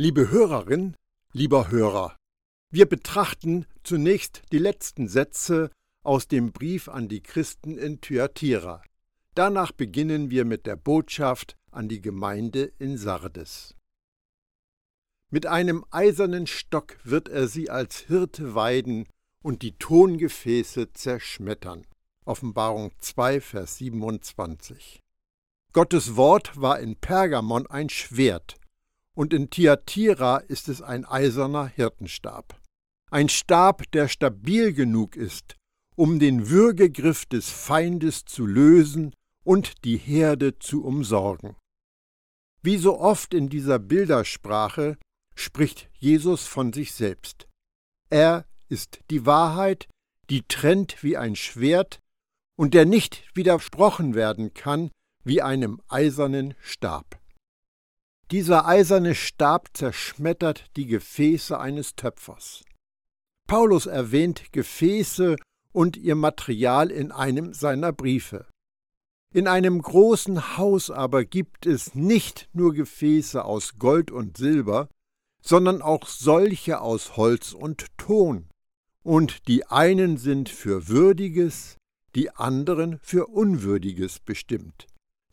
Liebe Hörerin, lieber Hörer, wir betrachten zunächst die letzten Sätze aus dem Brief an die Christen in Thyatira. Danach beginnen wir mit der Botschaft an die Gemeinde in Sardes. Mit einem eisernen Stock wird er sie als Hirte weiden und die Tongefäße zerschmettern. Offenbarung 2, Vers 27. Gottes Wort war in Pergamon ein Schwert, und in Thyatira ist es ein eiserner Hirtenstab. Ein Stab, der stabil genug ist, um den Würgegriff des Feindes zu lösen und die Herde zu umsorgen. Wie so oft in dieser Bildersprache spricht Jesus von sich selbst. Er ist die Wahrheit, die trennt wie ein Schwert und der nicht widersprochen werden kann wie einem eisernen Stab. Dieser eiserne Stab zerschmettert die Gefäße eines Töpfers. Paulus erwähnt Gefäße und ihr Material in einem seiner Briefe. In einem großen Haus aber gibt es nicht nur Gefäße aus Gold und Silber, sondern auch solche aus Holz und Ton. Und die einen sind für Würdiges, die anderen für Unwürdiges bestimmt.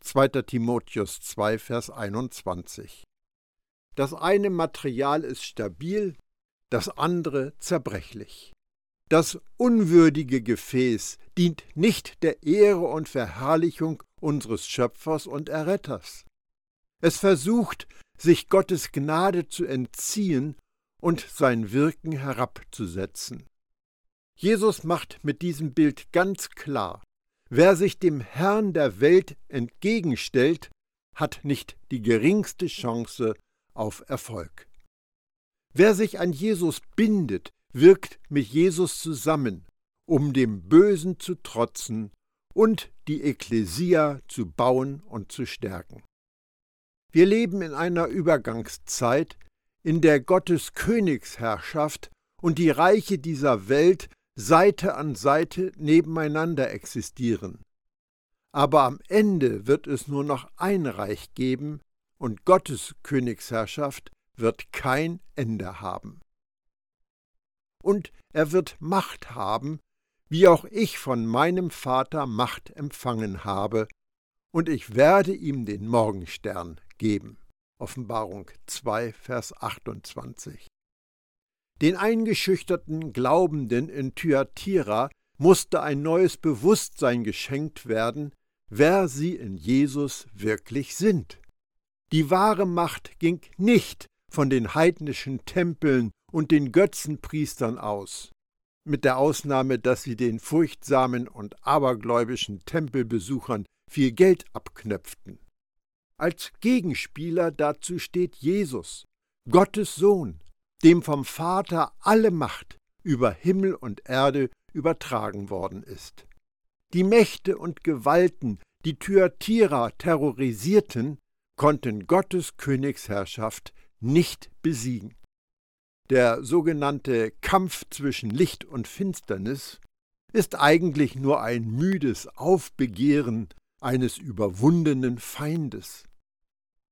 2. Timotheus 2, Vers 21. Das eine Material ist stabil, das andere zerbrechlich. Das unwürdige Gefäß dient nicht der Ehre und Verherrlichung unseres Schöpfers und Erretters. Es versucht, sich Gottes Gnade zu entziehen und sein Wirken herabzusetzen. Jesus macht mit diesem Bild ganz klar, wer sich dem Herrn der Welt entgegenstellt, hat nicht die geringste Chance auf Erfolg. Wer sich an Jesus bindet, wirkt mit Jesus zusammen, um dem Bösen zu trotzen und die Ekklesia zu bauen und zu stärken. Wir leben in einer Übergangszeit, in der Gottes Königsherrschaft und die Reiche dieser Welt Seite an Seite nebeneinander existieren. Aber am Ende wird es nur noch ein Reich geben, und Gottes Königsherrschaft wird kein Ende haben. Und er wird Macht haben, wie auch ich von meinem Vater Macht empfangen habe, und ich werde ihm den Morgenstern geben. Offenbarung 2, Vers 28. Den eingeschüchterten Glaubenden in Thyatira musste ein neues Bewusstsein geschenkt werden, wer sie in Jesus wirklich sind. Die wahre Macht ging nicht von den heidnischen Tempeln und den Götzenpriestern aus, mit der Ausnahme, dass sie den furchtsamen und abergläubischen Tempelbesuchern viel Geld abknöpften. Als Gegenspieler dazu steht Jesus, Gottes Sohn, dem vom Vater alle Macht über Himmel und Erde übertragen worden ist. Die Mächte und Gewalten, die Thyatira terrorisierten, konnten Gottes Königsherrschaft nicht besiegen. Der sogenannte Kampf zwischen Licht und Finsternis ist eigentlich nur ein müdes Aufbegehren eines überwundenen Feindes.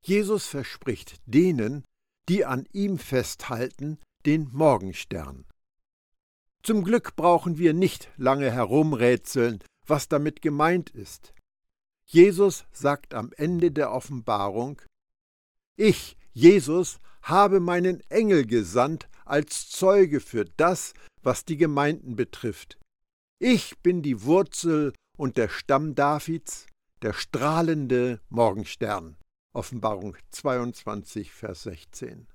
Jesus verspricht denen, die an ihm festhalten, den Morgenstern. Zum Glück brauchen wir nicht lange herumrätseln, was damit gemeint ist. Jesus sagt am Ende der Offenbarung, Ich, Jesus, habe meinen Engel gesandt als Zeuge für das, was die Gemeinden betrifft. Ich bin die Wurzel und der Stamm Davids, der strahlende Morgenstern. Offenbarung 22, Vers 16.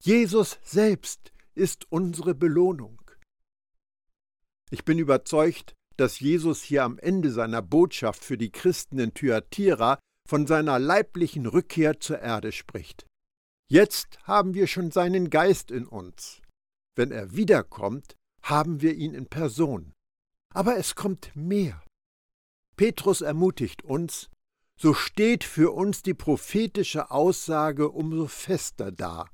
Jesus selbst ist unsere Belohnung. Ich bin überzeugt, dass Jesus hier am Ende seiner Botschaft für die Christen in Thyatira von seiner leiblichen Rückkehr zur Erde spricht. Jetzt haben wir schon seinen Geist in uns. Wenn er wiederkommt, haben wir ihn in Person. Aber es kommt mehr. Petrus ermutigt uns, so steht für uns die prophetische Aussage umso fester da.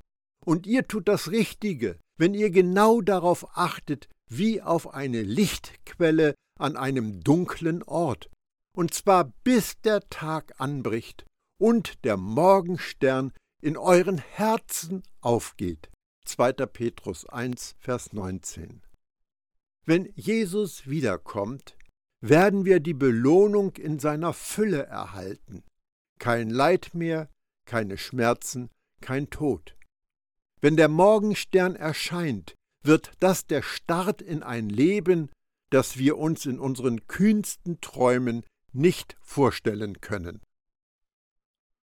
Und ihr tut das Richtige, wenn ihr genau darauf achtet, wie auf eine Lichtquelle an einem dunklen Ort, und zwar bis der Tag anbricht und der Morgenstern in euren Herzen aufgeht. 2. Petrus 1, Vers 19. Wenn Jesus wiederkommt, werden wir die Belohnung in seiner Fülle erhalten. Kein Leid mehr, keine Schmerzen, kein Tod. Wenn der Morgenstern erscheint, wird das der Start in ein Leben, das wir uns in unseren kühnsten Träumen nicht vorstellen können.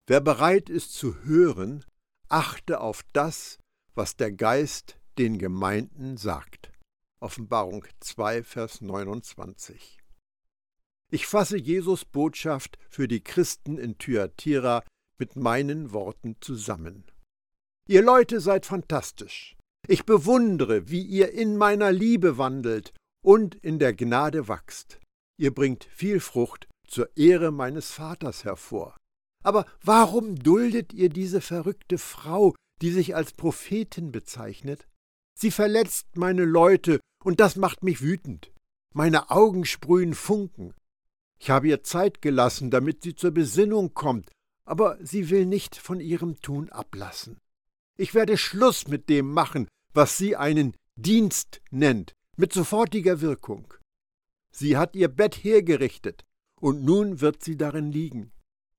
Wer bereit ist zu hören, achte auf das, was der Geist den Gemeinden sagt. Offenbarung 2, Vers 29. Ich fasse Jesus Botschaft für die Christen in Thyatira mit meinen Worten zusammen. Ihr Leute seid fantastisch. Ich bewundere, wie ihr in meiner Liebe wandelt und in der Gnade wachst. Ihr bringt viel Frucht zur Ehre meines Vaters hervor. Aber warum duldet ihr diese verrückte Frau, die sich als Prophetin bezeichnet? Sie verletzt meine Leute, und das macht mich wütend. Meine Augen sprühen Funken. Ich habe ihr Zeit gelassen, damit sie zur Besinnung kommt, aber sie will nicht von ihrem Tun ablassen. Ich werde Schluss mit dem machen, was sie einen Dienst nennt, mit sofortiger Wirkung. Sie hat ihr Bett hergerichtet, und nun wird sie darin liegen.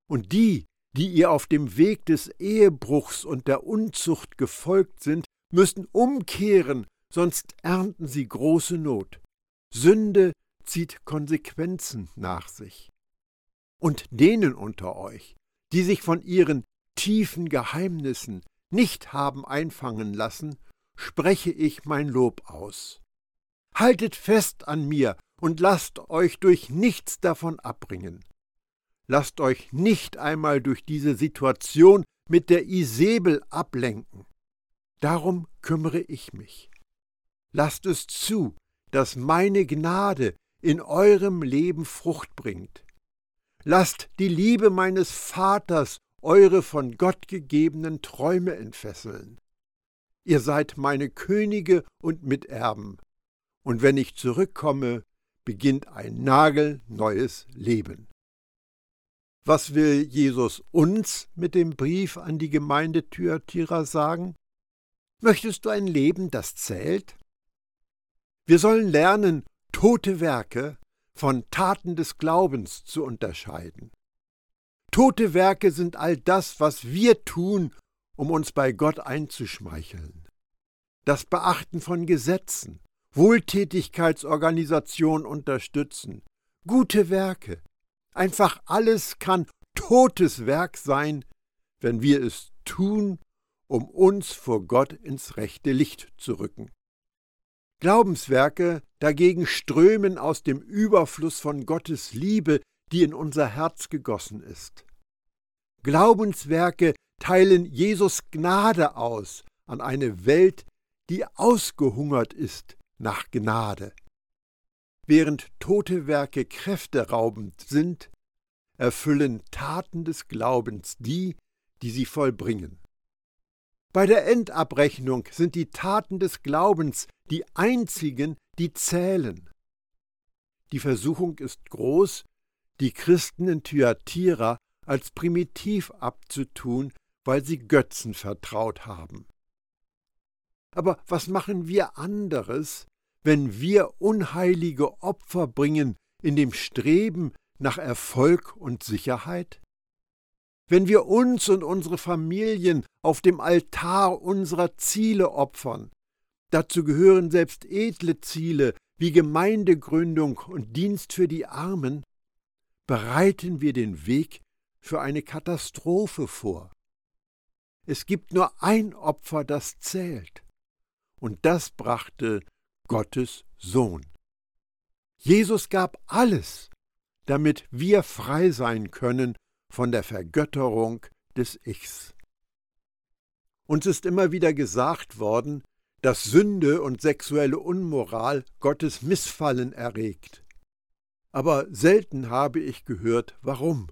Und die, die ihr auf dem Weg des Ehebruchs und der Unzucht gefolgt sind, müssen umkehren, sonst ernten sie große Not. Sünde zieht Konsequenzen nach sich. Und denen unter euch, die sich von ihren tiefen Geheimnissen nicht haben einfangen lassen, spreche ich mein Lob aus. Haltet fest an mir und lasst euch durch nichts davon abbringen. Lasst euch nicht einmal durch diese Situation mit der Isabel ablenken. Darum kümmere ich mich. Lasst es zu, dass meine Gnade in eurem Leben Frucht bringt. Lasst die Liebe meines Vaters eure von Gott gegebenen Träume entfesseln. Ihr seid meine Könige und Miterben, und wenn ich zurückkomme, beginnt ein nagelneues Leben. Was will Jesus uns mit dem Brief an die Gemeinde Thyatira sagen? Möchtest du ein Leben, das zählt? Wir sollen lernen, tote Werke von Taten des Glaubens zu unterscheiden. Tote Werke sind all das, was wir tun, um uns bei Gott einzuschmeicheln. Das Beachten von Gesetzen, Wohltätigkeitsorganisationen unterstützen, gute Werke, Einfach alles kann totes Werk sein, wenn wir es tun, um uns vor Gott ins rechte Licht zu rücken. Glaubenswerke dagegen strömen aus dem Überfluss von Gottes Liebe, die in unser Herz gegossen ist. Glaubenswerke teilen Jesus Gnade aus an eine Welt, die ausgehungert ist nach Gnade. Während tote Werke kräfteraubend sind, erfüllen Taten des Glaubens die, die sie vollbringen. Bei der Endabrechnung sind die Taten des Glaubens die einzigen, die zählen. Die Versuchung ist groß, die Christen in Thyatira als primitiv abzutun, weil sie Götzen vertraut haben. Aber was machen wir anderes, wenn wir unheilige Opfer bringen in dem Streben nach Erfolg und Sicherheit? Wenn wir uns und unsere Familien auf dem Altar unserer Ziele opfern, dazu gehören selbst edle Ziele wie Gemeindegründung und Dienst für die Armen, bereiten wir den Weg für eine Katastrophe vor. Es gibt nur ein Opfer, das zählt, und das brachte Gottes Sohn. Jesus gab alles, damit wir frei sein können von der Vergötterung des Ichs. Uns ist immer wieder gesagt worden, dass Sünde und sexuelle Unmoral Gottes Missfallen erregt. Aber selten habe ich gehört, warum.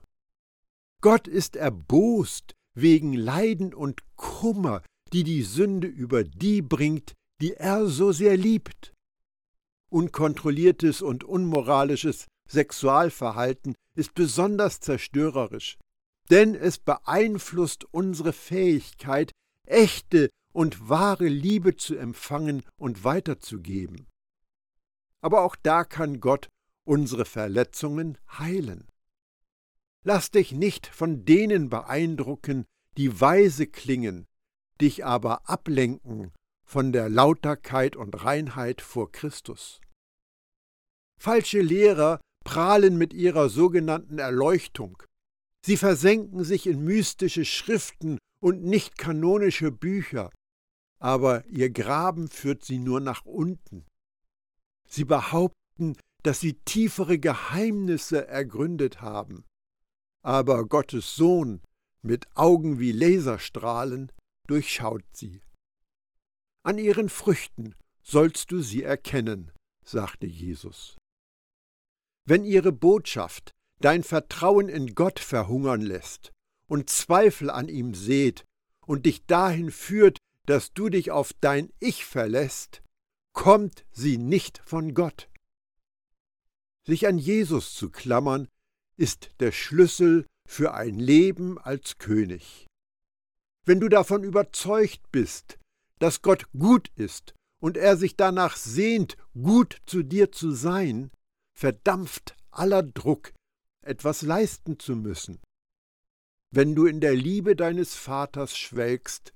Gott ist erbost wegen Leiden und Kummer, die die Sünde über die bringt, die er so sehr liebt. Unkontrolliertes und unmoralisches Sexualverhalten ist besonders zerstörerisch. denn es beeinflusst unsere Fähigkeit, echte und wahre Liebe zu empfangen und weiterzugeben. Aber auch da kann Gott unsere Verletzungen heilen. Lass dich nicht von denen beeindrucken, die weise klingen, dich aber ablenken von der Lauterkeit und Reinheit vor Christus. Falsche Lehrer prahlen mit ihrer sogenannten Erleuchtung. Sie versenken sich in mystische Schriften und nicht kanonische Bücher, aber ihr Graben führt sie nur nach unten. Sie behaupten, dass sie tiefere Geheimnisse ergründet haben, aber Gottes Sohn mit Augen wie Laserstrahlen durchschaut sie. An ihren Früchten sollst du sie erkennen, sagte Jesus. Wenn ihre Botschaft dein Vertrauen in Gott verhungern lässt und Zweifel an ihm sät und dich dahin führt, dass du dich auf dein Ich verlässt, kommt sie nicht von Gott. Sich an Jesus zu klammern, ist der Schlüssel für ein Leben als König. Wenn du davon überzeugt bist, dass Gott gut ist und er sich danach sehnt, gut zu dir zu sein, verdampft aller Druck, etwas leisten zu müssen. Wenn du in der Liebe deines Vaters schwelgst,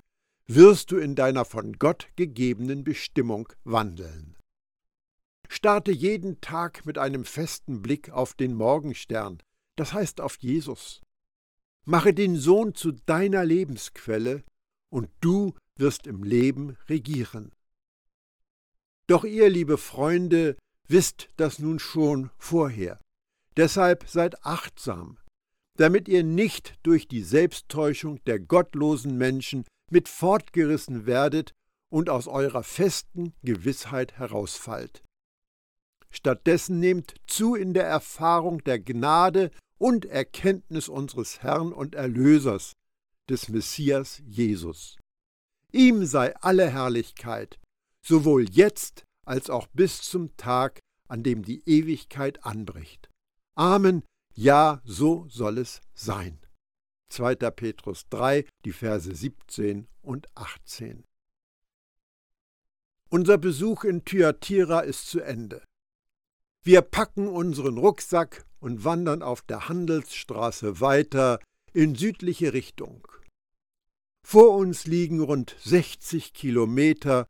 wirst du in deiner von Gott gegebenen Bestimmung wandeln. Starte jeden Tag mit einem festen Blick auf den Morgenstern, das heißt auf Jesus. Mache den Sohn zu deiner Lebensquelle, und du wirst im Leben regieren. Doch ihr, liebe Freunde, wisst das nun schon vorher. Deshalb seid achtsam, damit ihr nicht durch die Selbsttäuschung der gottlosen Menschen mit fortgerissen werdet und aus eurer festen Gewissheit herausfallt. Stattdessen nehmt zu in der Erfahrung der Gnade und Erkenntnis unseres Herrn und Erlösers, des Messias Jesus. Ihm sei alle Herrlichkeit, sowohl jetzt als auch bis zum Tag, an dem die Ewigkeit anbricht. Amen, ja, so soll es sein. 2. Petrus 3, die Verse 17 und 18. Unser Besuch in Thyatira ist zu Ende. Wir packen unseren Rucksack und wandern auf der Handelsstraße weiter in südliche Richtung. Vor uns liegen rund 60 Kilometer,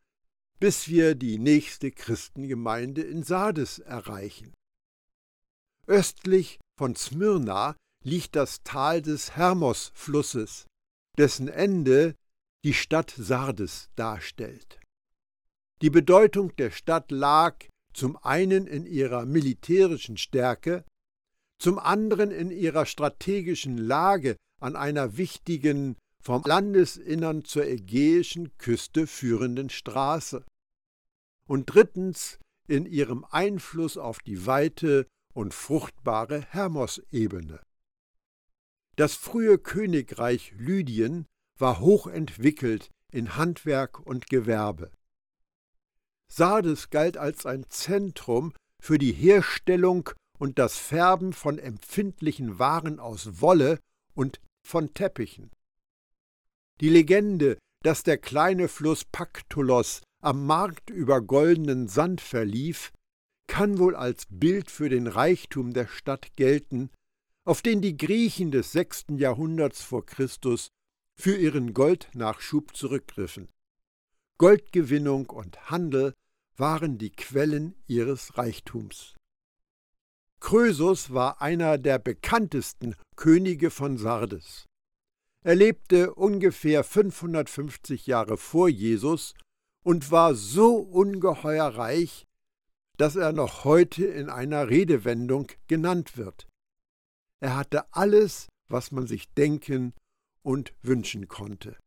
bis wir die nächste Christengemeinde in Sardes erreichen. Östlich von Smyrna liegt das Tal des Hermos-Flusses, dessen Ende die Stadt Sardes darstellt. Die Bedeutung der Stadt lag zum einen in ihrer militärischen Stärke, zum anderen in ihrer strategischen Lage an einer wichtigen, vom Landesinnern zur ägäischen Küste führenden Straße. Und drittens in ihrem Einfluss auf die weite und fruchtbare Hermos-Ebene. Das frühe Königreich Lydien war hochentwickelt in Handwerk und Gewerbe. Sardes galt als ein Zentrum für die Herstellung und das Färben von empfindlichen Waren aus Wolle und von Teppichen. Die Legende, dass der kleine Fluss Paktolos am Markt über goldenen Sand verlief, kann wohl als Bild für den Reichtum der Stadt gelten, auf den die Griechen des sechsten Jahrhunderts vor Christus für ihren Goldnachschub zurückgriffen. Goldgewinnung und Handel waren die Quellen ihres Reichtums. Krösus war einer der bekanntesten Könige von Sardes. Er lebte ungefähr 550 Jahre vor Jesus und war so ungeheuer reich, dass er noch heute in einer Redewendung genannt wird. Er hatte alles, was man sich denken und wünschen konnte.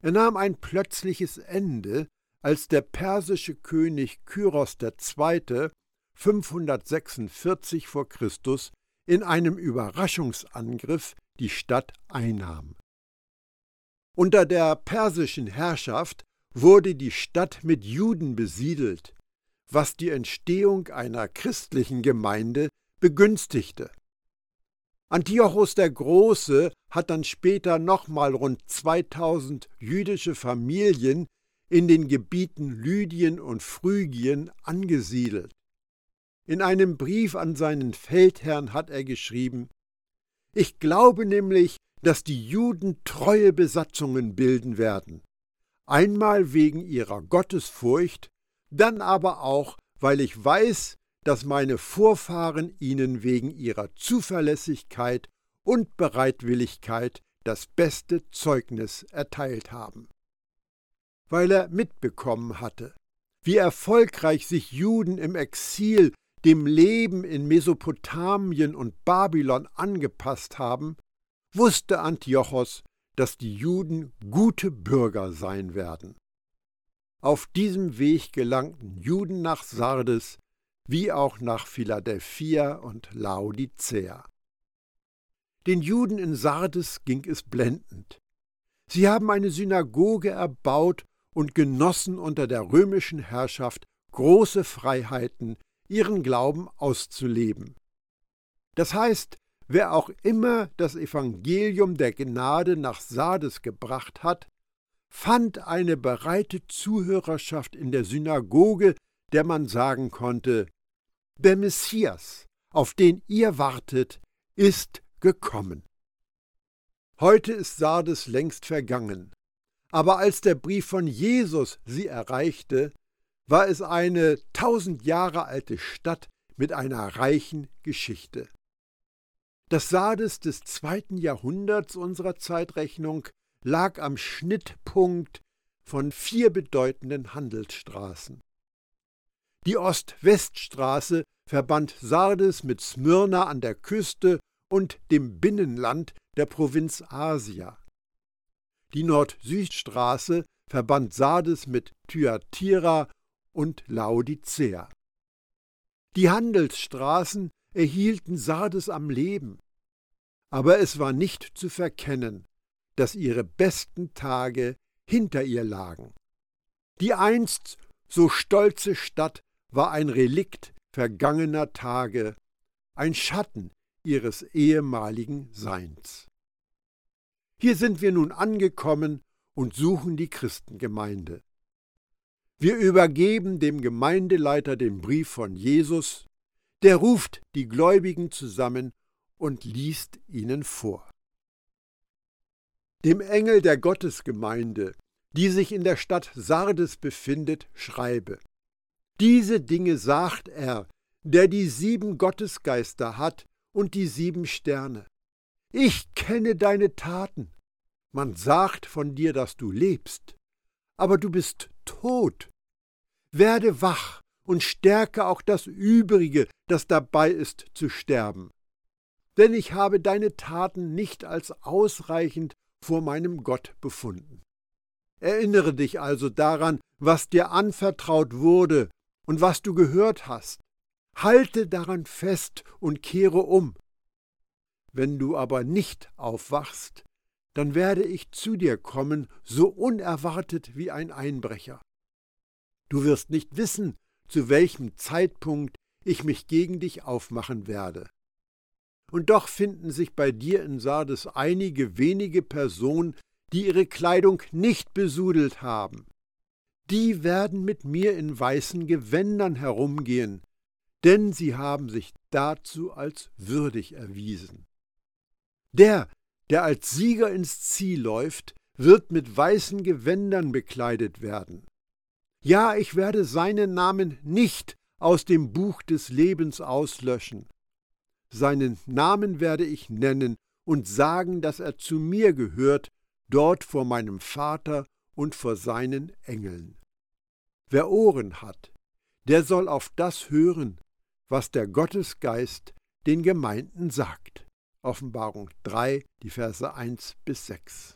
Er nahm ein plötzliches Ende, als der persische König Kyros II. 546 v. Chr. in einem Überraschungsangriff die Stadt einnahm. Unter der persischen Herrschaft wurde die Stadt mit Juden besiedelt, was die Entstehung einer christlichen Gemeinde begünstigte. Antiochus der Große hat dann später nochmal rund 2000 jüdische Familien in den Gebieten Lydien und Phrygien angesiedelt. In einem Brief an seinen Feldherrn hat er geschrieben, Ich glaube nämlich, dass die Juden treue Besatzungen bilden werden, einmal wegen ihrer Gottesfurcht, dann aber auch, weil ich weiß, dass meine Vorfahren ihnen wegen ihrer Zuverlässigkeit und Bereitwilligkeit das beste Zeugnis erteilt haben. Weil er mitbekommen hatte, wie erfolgreich sich Juden im Exil dem Leben in Mesopotamien und Babylon angepasst haben, wusste Antiochos, dass die Juden gute Bürger sein werden. Auf diesem Weg gelangten Juden nach Sardes wie auch nach Philadelphia und Laodicea. Den Juden in Sardes ging es blendend. Sie haben eine Synagoge erbaut und genossen unter der römischen Herrschaft große Freiheiten ihren Glauben auszuleben. Das heißt, wer auch immer das Evangelium der Gnade nach Sardes gebracht hat, fand eine bereite Zuhörerschaft in der Synagoge, der man sagen konnte, der Messias, auf den ihr wartet, ist gekommen. Heute ist Sardes längst vergangen, aber als der Brief von Jesus sie erreichte, war es eine tausend Jahre alte Stadt mit einer reichen Geschichte. Das Sardes des zweiten Jahrhunderts unserer Zeitrechnung lag am Schnittpunkt von vier bedeutenden Handelsstraßen. Die Ost-West-Straße verband Sardes mit Smyrna an der Küste und dem Binnenland der Provinz Asia. Die Nord-Süd-Straße verband Sardes mit Thyatira und Laodicea. Die Handelsstraßen erhielten Sardes am Leben, aber es war nicht zu verkennen, dass ihre besten Tage hinter ihr lagen. Die einst so stolze Stadt war ein Relikt vergangener Tage, ein Schatten ihres ehemaligen Seins. Hier sind wir nun angekommen und suchen die Christengemeinde. Wir übergeben dem Gemeindeleiter den Brief von Jesus, der ruft die Gläubigen zusammen und liest ihnen vor. Dem Engel der Gottesgemeinde, die sich in der Stadt Sardes befindet, schreibe. Diese Dinge sagt er, der die sieben Gottesgeister hat und die sieben Sterne. Ich kenne deine Taten. Man sagt von dir, dass du lebst, aber du bist tot. Werde wach und stärke auch das Übrige, das dabei ist zu sterben. Denn ich habe deine Taten nicht als ausreichend vor meinem Gott befunden. Erinnere dich also daran, was dir anvertraut wurde und was du gehört hast. Halte daran fest und kehre um. Wenn du aber nicht aufwachst, dann werde ich zu dir kommen, so unerwartet wie ein Einbrecher. Du wirst nicht wissen, zu welchem Zeitpunkt ich mich gegen dich aufmachen werde. Und doch finden sich bei dir in Sardes einige wenige Personen, die ihre Kleidung nicht besudelt haben. Die werden mit mir in weißen Gewändern herumgehen, denn sie haben sich dazu als würdig erwiesen. Der, der als Sieger ins Ziel läuft, wird mit weißen Gewändern bekleidet werden. Ja, ich werde seinen Namen nicht aus dem Buch des Lebens auslöschen. Seinen Namen werde ich nennen und sagen, dass er zu mir gehört, dort vor meinem Vater und vor seinen Engeln. Wer Ohren hat, der soll auf das hören, was der Gottesgeist den Gemeinden sagt. Offenbarung 3, die Verse 1 bis 6.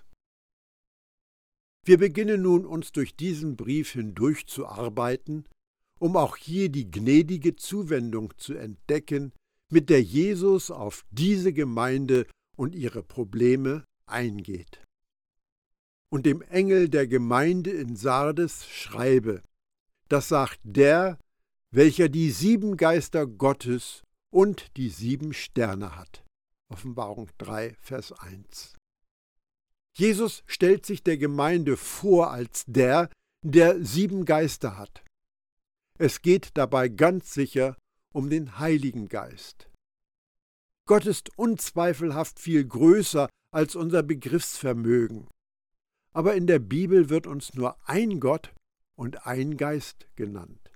Wir beginnen nun, uns durch diesen Brief hindurchzuarbeiten, um auch hier die gnädige Zuwendung zu entdecken, mit der Jesus auf diese Gemeinde und ihre Probleme eingeht. Und dem Engel der Gemeinde in Sardes schreibe, das sagt der, welcher die sieben Geister Gottes und die sieben Sterne hat. Offenbarung 3, Vers 1. Jesus stellt sich der Gemeinde vor als der, der sieben Geister hat. Es geht dabei ganz sicher um den Heiligen Geist. Gott ist unzweifelhaft viel größer als unser Begriffsvermögen. Aber in der Bibel wird uns nur ein Gott und ein Geist genannt.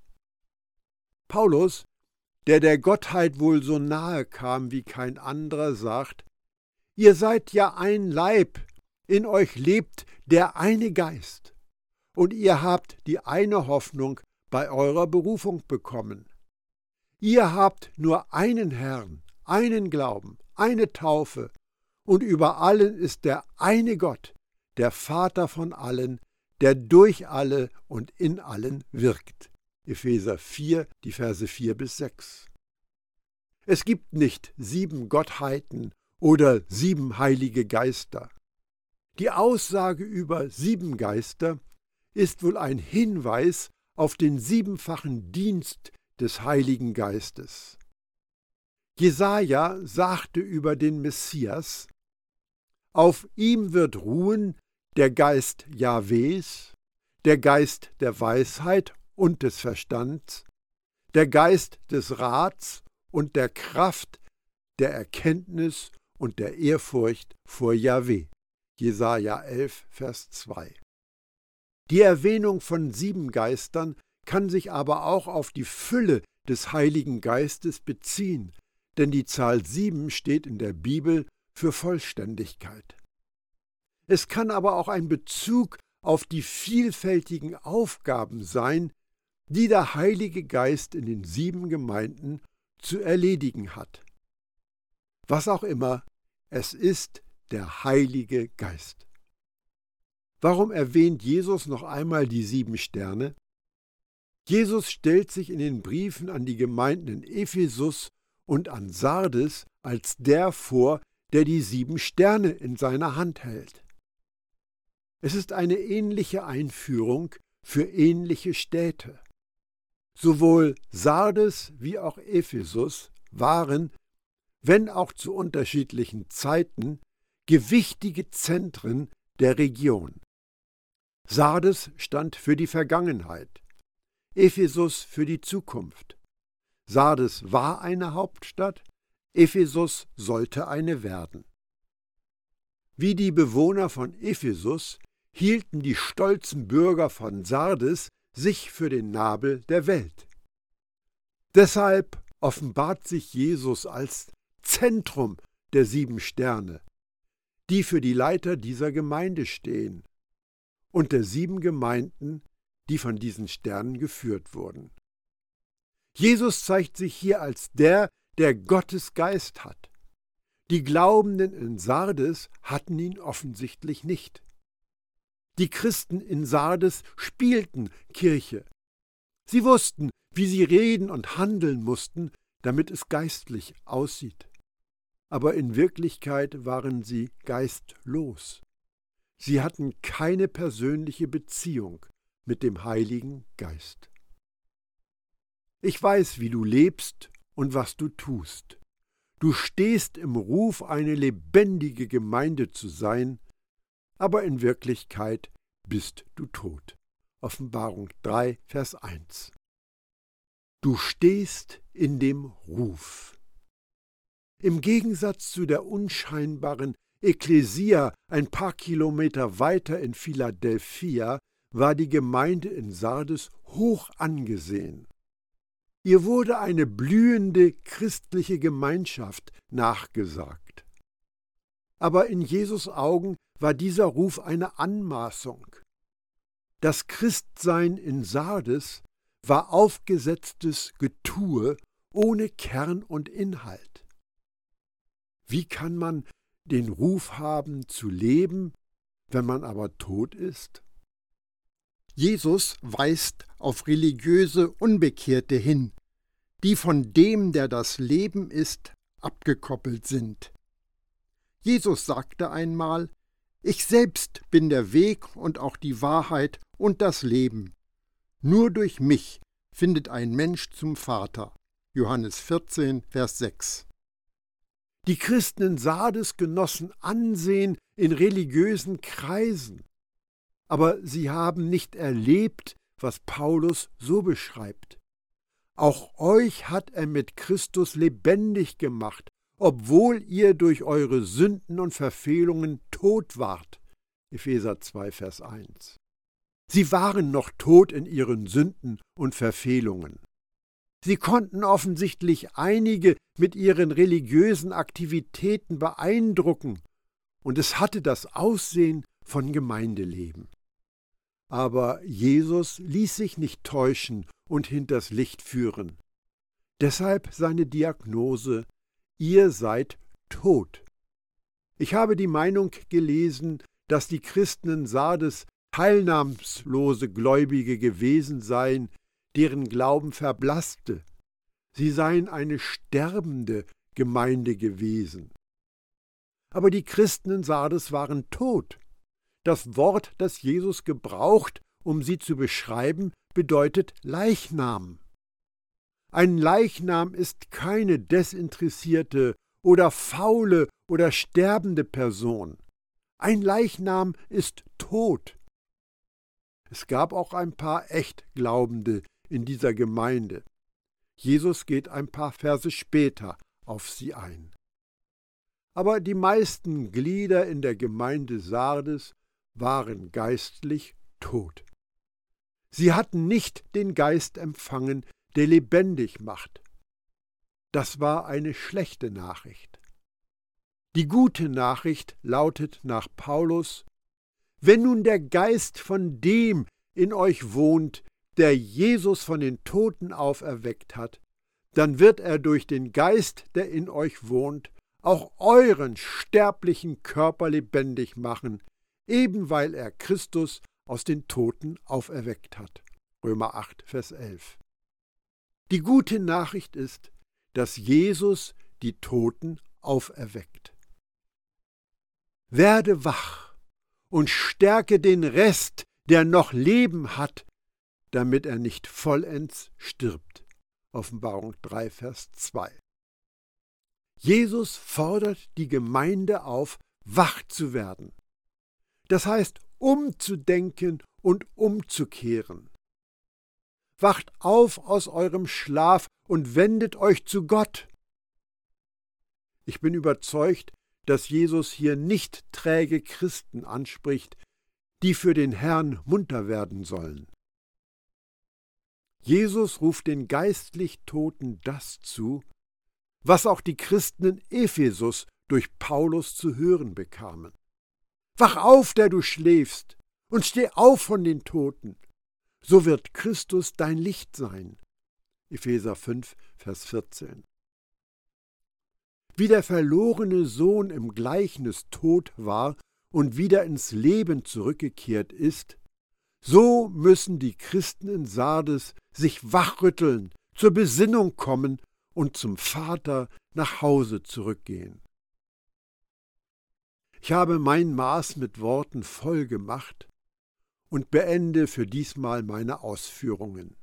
Paulus, der der Gottheit wohl so nahe kam wie kein anderer, sagt, Ihr seid ja ein Leib, in euch lebt der eine Geist, und ihr habt die eine Hoffnung bei eurer Berufung bekommen. Ihr habt nur einen Herrn, einen Glauben, eine Taufe, und über allen ist der eine Gott, der Vater von allen, der durch alle und in allen wirkt. Epheser 4, die Verse 4 bis 6. Es gibt nicht sieben Gottheiten oder sieben heilige Geister. Die Aussage über sieben Geister ist wohl ein Hinweis auf den siebenfachen Dienst des Heiligen Geistes. Jesaja sagte über den Messias: Auf ihm wird ruhen der Geist Jahwes, der Geist der Weisheit und des Verstands, der Geist des Rats und der Kraft, der Erkenntnis und der Ehrfurcht vor Jahwe. Jesaja 11, Vers 2. Die Erwähnung von sieben Geistern kann sich aber auch auf die Fülle des Heiligen Geistes beziehen, denn die Zahl sieben steht in der Bibel für Vollständigkeit. Es kann aber auch ein Bezug auf die vielfältigen Aufgaben sein, die der Heilige Geist in den sieben Gemeinden zu erledigen hat. Was auch immer, es ist der Heilige Geist. Warum erwähnt Jesus noch einmal die sieben Sterne? Jesus stellt sich in den Briefen an die Gemeinden in Ephesus und an Sardes als der vor, der die sieben Sterne in seiner Hand hält. Es ist eine ähnliche Einführung für ähnliche Städte. Sowohl Sardes wie auch Ephesus waren, wenn auch zu unterschiedlichen Zeiten, gewichtige Zentren der Region. Sardes stand für die Vergangenheit, Ephesus für die Zukunft. Sardes war eine Hauptstadt, Ephesus sollte eine werden. Wie die Bewohner von Ephesus hielten die stolzen Bürger von Sardes sich für den Nabel der Welt. Deshalb offenbart sich Jesus als Zentrum der sieben Sterne, die für die Leiter dieser Gemeinde stehen, und der sieben Gemeinden, die von diesen Sternen geführt wurden. Jesus zeigt sich hier als der, der Gottes Geist hat. Die Glaubenden in Sardes hatten ihn offensichtlich nicht. Die Christen in Sardes spielten Kirche. Sie wussten, wie sie reden und handeln mussten, damit es geistlich aussieht. Aber in Wirklichkeit waren sie geistlos. Sie hatten keine persönliche Beziehung mit dem Heiligen Geist. Ich weiß, wie du lebst und was du tust. Du stehst im Ruf, eine lebendige Gemeinde zu sein, aber in Wirklichkeit bist du tot. Offenbarung 3, Vers 1. Du stehst in dem Ruf. Im Gegensatz zu der unscheinbaren Ekklesia ein paar Kilometer weiter in Philadelphia war die Gemeinde in Sardes hoch angesehen. Ihr wurde eine blühende christliche Gemeinschaft nachgesagt. Aber in Jesus Augen war dieser Ruf eine Anmaßung. Das Christsein in Sardes war aufgesetztes Getue ohne Kern und Inhalt. Wie kann man den Ruf haben zu leben, wenn man aber tot ist? Jesus weist auf religiöse Unbekehrte hin, die von dem, der das Leben ist, abgekoppelt sind. Jesus sagte einmal, ich selbst bin der Weg und auch die Wahrheit und das Leben. Nur durch mich findet ein Mensch zum Vater. Johannes 14, Vers 6. Die Christen in Sardes genossen Ansehen in religiösen Kreisen, aber sie haben nicht erlebt, was Paulus so beschreibt. Auch euch hat er mit Christus lebendig gemacht, obwohl ihr durch eure Sünden und Verfehlungen tot wart. Epheser 2, Vers 1. Sie waren noch tot in ihren Sünden und Verfehlungen. Sie konnten offensichtlich einige mit ihren religiösen Aktivitäten beeindrucken, und es hatte das Aussehen von Gemeindeleben. Aber Jesus ließ sich nicht täuschen und hinters Licht führen. Deshalb seine Diagnose Ihr seid tot. Ich habe die Meinung gelesen, dass die Christen in Sardes teilnahmslose Gläubige gewesen seien, deren Glauben verblasste. Sie seien eine sterbende Gemeinde gewesen. Aber die Christen in Sardes waren tot. Das Wort, das Jesus gebraucht, um sie zu beschreiben, bedeutet Leichnam. Ein Leichnam ist keine desinteressierte oder faule oder sterbende Person. Ein Leichnam ist tot. Es gab auch ein paar Echtglaubende in dieser Gemeinde. Jesus geht ein paar Verse später auf sie ein. Aber die meisten Glieder in der Gemeinde Sardes waren geistlich tot. Sie hatten nicht den Geist empfangen, der lebendig macht. Das war eine schlechte Nachricht. Die gute Nachricht lautet nach Paulus, wenn nun der Geist von dem in euch wohnt, der Jesus von den Toten auferweckt hat, dann wird er durch den Geist, der in euch wohnt, auch euren sterblichen Körper lebendig machen, eben weil er Christus aus den Toten auferweckt hat. Römer 8, Vers 11. Die gute Nachricht ist, dass Jesus die Toten auferweckt. Werde wach und stärke den Rest, der noch Leben hat, damit er nicht vollends stirbt. Offenbarung 3, Vers 2. Jesus fordert die Gemeinde auf, wach zu werden. Das heißt, umzudenken und umzukehren. Wacht auf aus eurem Schlaf und wendet euch zu Gott. Ich bin überzeugt, dass Jesus hier nicht träge Christen anspricht, die für den Herrn munter werden sollen. Jesus ruft den geistlich Toten das zu, was auch die Christen in Ephesus durch Paulus zu hören bekamen. Wach auf, der du schläfst, und steh auf von den Toten. So wird Christus dein Licht sein. Epheser 5, Vers 14. Wie der verlorene Sohn im Gleichnis tot war und wieder ins Leben zurückgekehrt ist, so müssen die Christen in Sardes sich wachrütteln, zur Besinnung kommen und zum Vater nach Hause zurückgehen. Ich habe mein Maß mit Worten voll gemacht und beende für diesmal meine Ausführungen.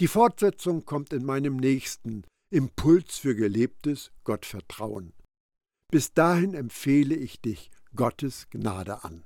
Die Fortsetzung kommt in meinem nächsten Impuls für gelebtes Gottvertrauen. Bis dahin empfehle ich dich Gottes Gnade an.